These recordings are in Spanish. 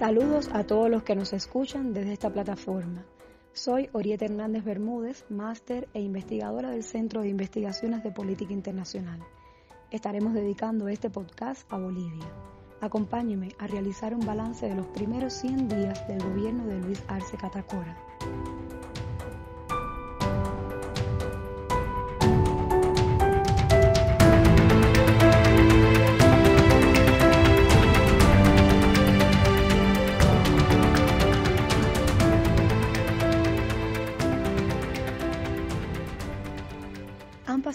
Saludos a todos los que nos escuchan desde esta plataforma. Soy Orieta Hernández Bermúdez, máster e investigadora del Centro de Investigaciones de Política Internacional. Estaremos dedicando este podcast a Bolivia. Acompáñeme a realizar un balance de los primeros 100 días del gobierno de Luis Arce Catacora.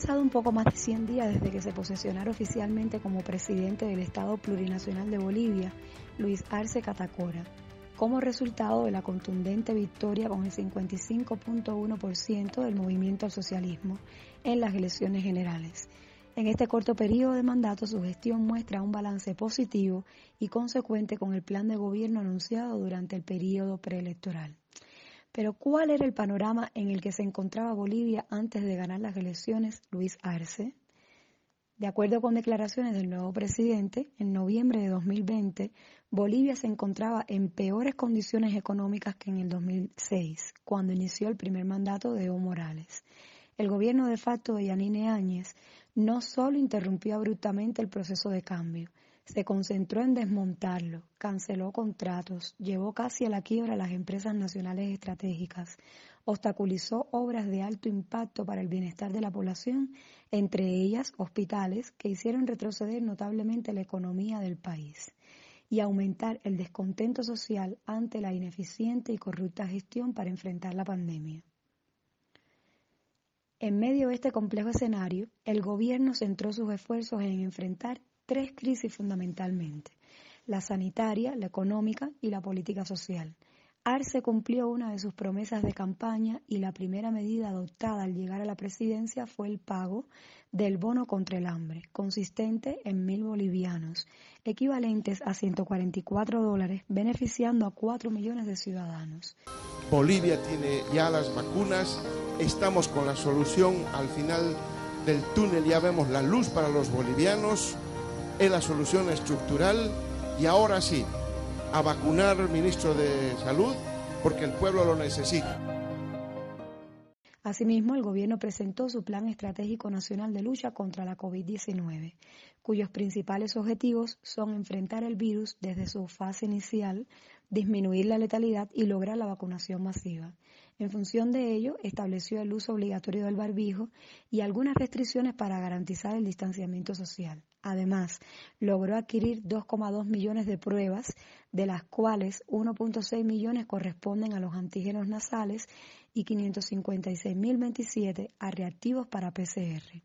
Pasado un poco más de 100 días desde que se posesionara oficialmente como presidente del Estado Plurinacional de Bolivia, Luis Arce Catacora, como resultado de la contundente victoria con el 55.1% del movimiento al socialismo en las elecciones generales. En este corto periodo de mandato, su gestión muestra un balance positivo y consecuente con el plan de gobierno anunciado durante el periodo preelectoral. Pero ¿cuál era el panorama en el que se encontraba Bolivia antes de ganar las elecciones Luis Arce? De acuerdo con declaraciones del nuevo presidente, en noviembre de 2020, Bolivia se encontraba en peores condiciones económicas que en el 2006, cuando inició el primer mandato de Evo Morales. El gobierno de facto de Yanine Áñez no solo interrumpió abruptamente el proceso de cambio, se concentró en desmontarlo, canceló contratos, llevó casi a la quiebra las empresas nacionales estratégicas, obstaculizó obras de alto impacto para el bienestar de la población, entre ellas hospitales que hicieron retroceder notablemente la economía del país y aumentar el descontento social ante la ineficiente y corrupta gestión para enfrentar la pandemia. En medio de este complejo escenario, el gobierno centró sus esfuerzos en enfrentar tres crisis fundamentalmente, la sanitaria, la económica y la política social. Arce cumplió una de sus promesas de campaña y la primera medida adoptada al llegar a la presidencia fue el pago del bono contra el hambre, consistente en mil bolivianos, equivalentes a 144 dólares, beneficiando a 4 millones de ciudadanos. Bolivia tiene ya las vacunas, estamos con la solución al final del túnel, ya vemos la luz para los bolivianos es la solución estructural y ahora sí, a vacunar ministro de Salud porque el pueblo lo necesita. Asimismo, el gobierno presentó su Plan Estratégico Nacional de Lucha contra la COVID-19, cuyos principales objetivos son enfrentar el virus desde su fase inicial, disminuir la letalidad y lograr la vacunación masiva. En función de ello, estableció el uso obligatorio del barbijo y algunas restricciones para garantizar el distanciamiento social. Además, logró adquirir 2,2 millones de pruebas, de las cuales 1.6 millones corresponden a los antígenos nasales y 556.027 a reactivos para PCR.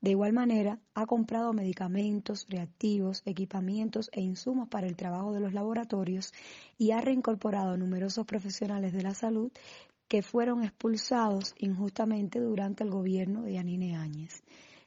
De igual manera, ha comprado medicamentos, reactivos, equipamientos e insumos para el trabajo de los laboratorios y ha reincorporado numerosos profesionales de la salud que fueron expulsados injustamente durante el gobierno de Yanine Áñez.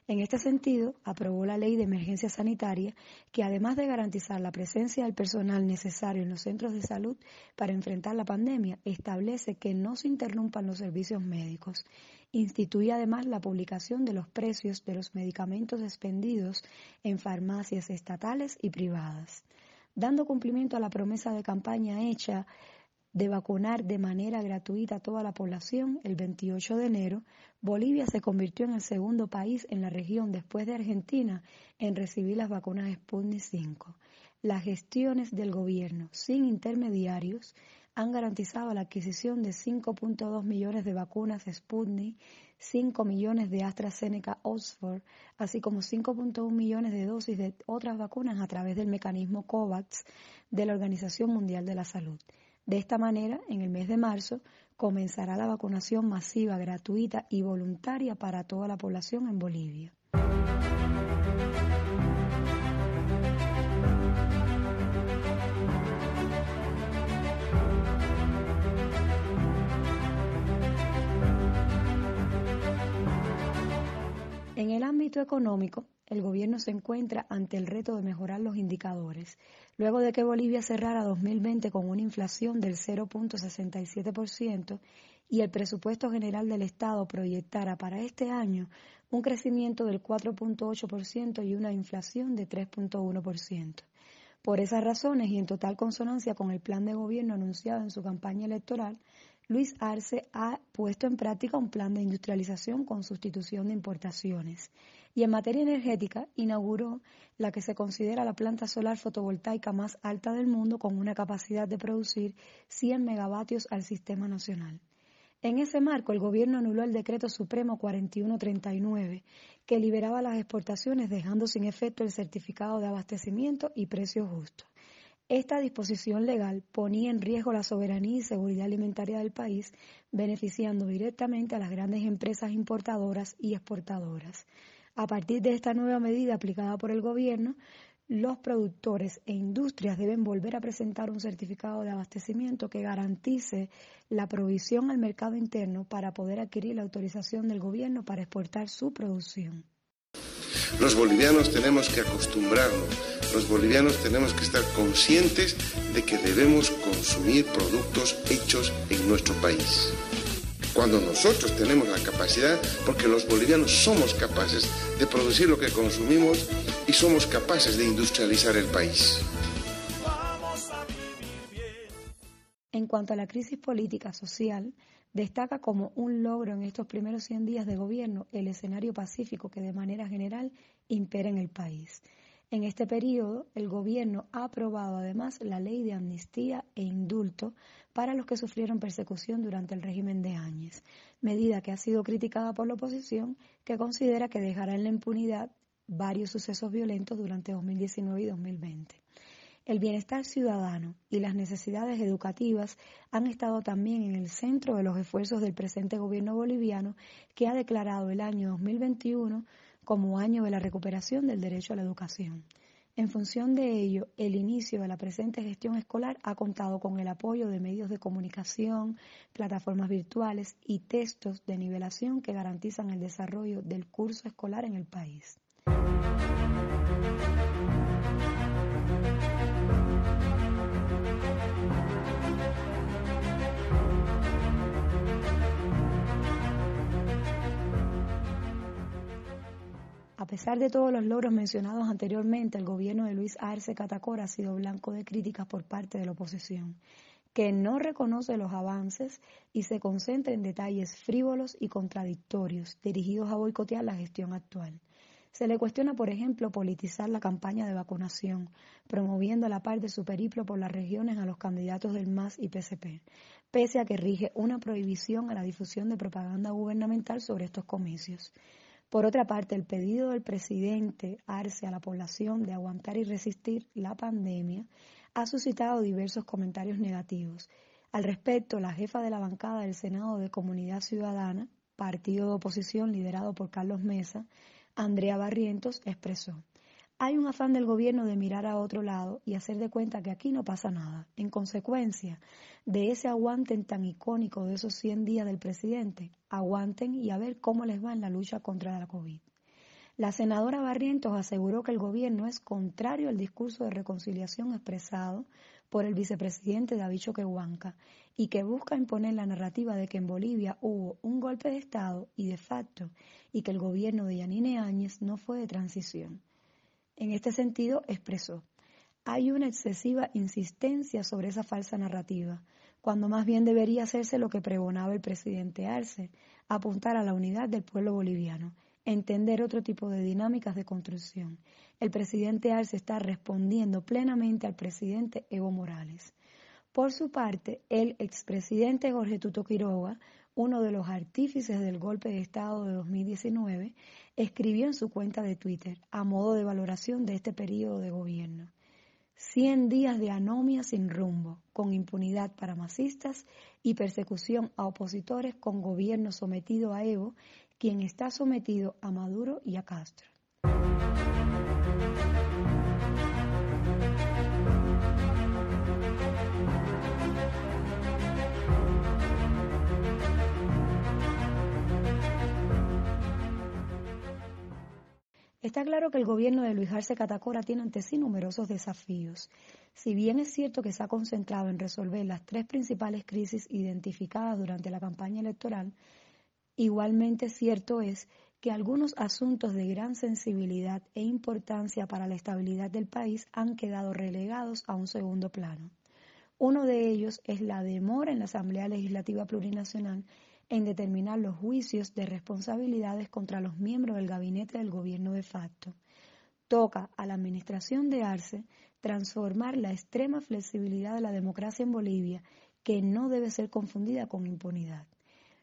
En este sentido, aprobó la ley de emergencia sanitaria que además de garantizar la presencia del personal necesario en los centros de salud para enfrentar la pandemia, establece que no se interrumpan los servicios médicos. Instituye además la publicación de los precios de los medicamentos expendidos en farmacias estatales y privadas. Dando cumplimiento a la promesa de campaña hecha de vacunar de manera gratuita a toda la población, el 28 de enero, Bolivia se convirtió en el segundo país en la región después de Argentina en recibir las vacunas Sputnik V. Las gestiones del gobierno sin intermediarios han garantizado la adquisición de 5.2 millones de vacunas Sputnik, 5 millones de AstraZeneca Oxford, así como 5.1 millones de dosis de otras vacunas a través del mecanismo COVAX de la Organización Mundial de la Salud. De esta manera, en el mes de marzo, comenzará la vacunación masiva, gratuita y voluntaria para toda la población en Bolivia. Ámbito económico, el gobierno se encuentra ante el reto de mejorar los indicadores, luego de que Bolivia cerrara 2020 con una inflación del 0.67% y el presupuesto general del Estado proyectara para este año un crecimiento del 4.8% y una inflación de 3.1%. Por esas razones y en total consonancia con el plan de gobierno anunciado en su campaña electoral, Luis Arce ha puesto en práctica un plan de industrialización con sustitución de importaciones. Y en materia energética, inauguró la que se considera la planta solar fotovoltaica más alta del mundo con una capacidad de producir 100 megavatios al sistema nacional. En ese marco, el gobierno anuló el decreto supremo 4139, que liberaba las exportaciones dejando sin efecto el certificado de abastecimiento y precio justo. Esta disposición legal ponía en riesgo la soberanía y seguridad alimentaria del país, beneficiando directamente a las grandes empresas importadoras y exportadoras. A partir de esta nueva medida aplicada por el gobierno, los productores e industrias deben volver a presentar un certificado de abastecimiento que garantice la provisión al mercado interno para poder adquirir la autorización del gobierno para exportar su producción. Los bolivianos tenemos que acostumbrarnos, los bolivianos tenemos que estar conscientes de que debemos consumir productos hechos en nuestro país cuando nosotros tenemos la capacidad, porque los bolivianos somos capaces de producir lo que consumimos y somos capaces de industrializar el país. En cuanto a la crisis política social, destaca como un logro en estos primeros 100 días de gobierno el escenario pacífico que de manera general impera en el país. En este periodo, el gobierno ha aprobado además la ley de amnistía e indulto para los que sufrieron persecución durante el régimen de Áñez, medida que ha sido criticada por la oposición, que considera que dejará en la impunidad varios sucesos violentos durante 2019 y 2020. El bienestar ciudadano y las necesidades educativas han estado también en el centro de los esfuerzos del presente gobierno boliviano, que ha declarado el año 2021 como año de la recuperación del derecho a la educación. En función de ello, el inicio de la presente gestión escolar ha contado con el apoyo de medios de comunicación, plataformas virtuales y textos de nivelación que garantizan el desarrollo del curso escolar en el país. Pesar de todos los logros mencionados anteriormente, el gobierno de Luis Arce Catacora ha sido blanco de críticas por parte de la oposición, que no reconoce los avances y se concentra en detalles frívolos y contradictorios dirigidos a boicotear la gestión actual. Se le cuestiona, por ejemplo, politizar la campaña de vacunación, promoviendo a la par de su periplo por las regiones a los candidatos del MAS y PCP, pese a que rige una prohibición a la difusión de propaganda gubernamental sobre estos comicios. Por otra parte, el pedido del presidente Arce a la población de aguantar y resistir la pandemia ha suscitado diversos comentarios negativos. Al respecto, la jefa de la bancada del Senado de Comunidad Ciudadana, partido de oposición liderado por Carlos Mesa, Andrea Barrientos, expresó hay un afán del gobierno de mirar a otro lado y hacer de cuenta que aquí no pasa nada. En consecuencia de ese aguanten tan icónico de esos 100 días del presidente, aguanten y a ver cómo les va en la lucha contra la COVID. La senadora Barrientos aseguró que el gobierno es contrario al discurso de reconciliación expresado por el vicepresidente David Choquehuanca y que busca imponer la narrativa de que en Bolivia hubo un golpe de Estado y de facto y que el gobierno de Yanine Áñez no fue de transición. En este sentido, expresó, hay una excesiva insistencia sobre esa falsa narrativa, cuando más bien debería hacerse lo que pregonaba el presidente Arce, apuntar a la unidad del pueblo boliviano, entender otro tipo de dinámicas de construcción. El presidente Arce está respondiendo plenamente al presidente Evo Morales. Por su parte, el expresidente Jorge Tuto Quiroga uno de los artífices del golpe de Estado de 2019, escribió en su cuenta de Twitter, a modo de valoración de este periodo de gobierno. Cien días de anomia sin rumbo, con impunidad para masistas y persecución a opositores con gobierno sometido a Evo, quien está sometido a Maduro y a Castro. Está claro que el gobierno de Luis Arce Catacora tiene ante sí numerosos desafíos. Si bien es cierto que se ha concentrado en resolver las tres principales crisis identificadas durante la campaña electoral, igualmente cierto es que algunos asuntos de gran sensibilidad e importancia para la estabilidad del país han quedado relegados a un segundo plano. Uno de ellos es la demora en la Asamblea Legislativa Plurinacional en determinar los juicios de responsabilidades contra los miembros del gabinete del gobierno de facto. Toca a la administración de Arce transformar la extrema flexibilidad de la democracia en Bolivia, que no debe ser confundida con impunidad.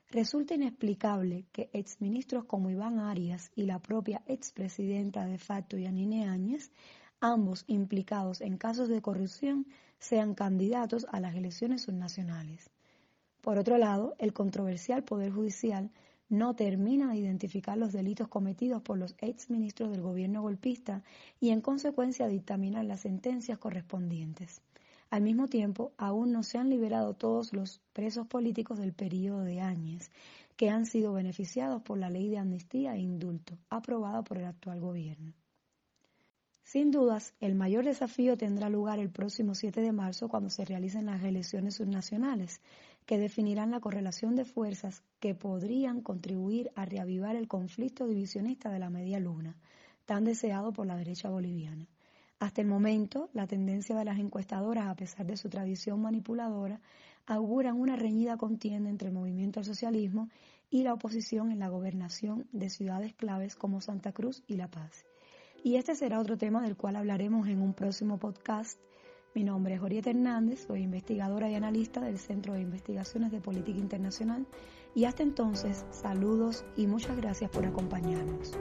Resulta inexplicable que exministros como Iván Arias y la propia expresidenta de facto Yanine Áñez, ambos implicados en casos de corrupción, sean candidatos a las elecciones subnacionales. Por otro lado, el controversial Poder Judicial no termina de identificar los delitos cometidos por los exministros del gobierno golpista y en consecuencia dictaminar las sentencias correspondientes. Al mismo tiempo, aún no se han liberado todos los presos políticos del periodo de Áñez, que han sido beneficiados por la ley de amnistía e indulto, aprobada por el actual gobierno. Sin dudas, el mayor desafío tendrá lugar el próximo 7 de marzo cuando se realicen las elecciones subnacionales, que definirán la correlación de fuerzas que podrían contribuir a reavivar el conflicto divisionista de la media luna, tan deseado por la derecha boliviana. Hasta el momento, la tendencia de las encuestadoras, a pesar de su tradición manipuladora, auguran una reñida contienda entre el movimiento al socialismo y la oposición en la gobernación de ciudades claves como Santa Cruz y La Paz. Y este será otro tema del cual hablaremos en un próximo podcast. Mi nombre es Orieta Hernández, soy investigadora y analista del Centro de Investigaciones de Política Internacional y hasta entonces saludos y muchas gracias por acompañarnos.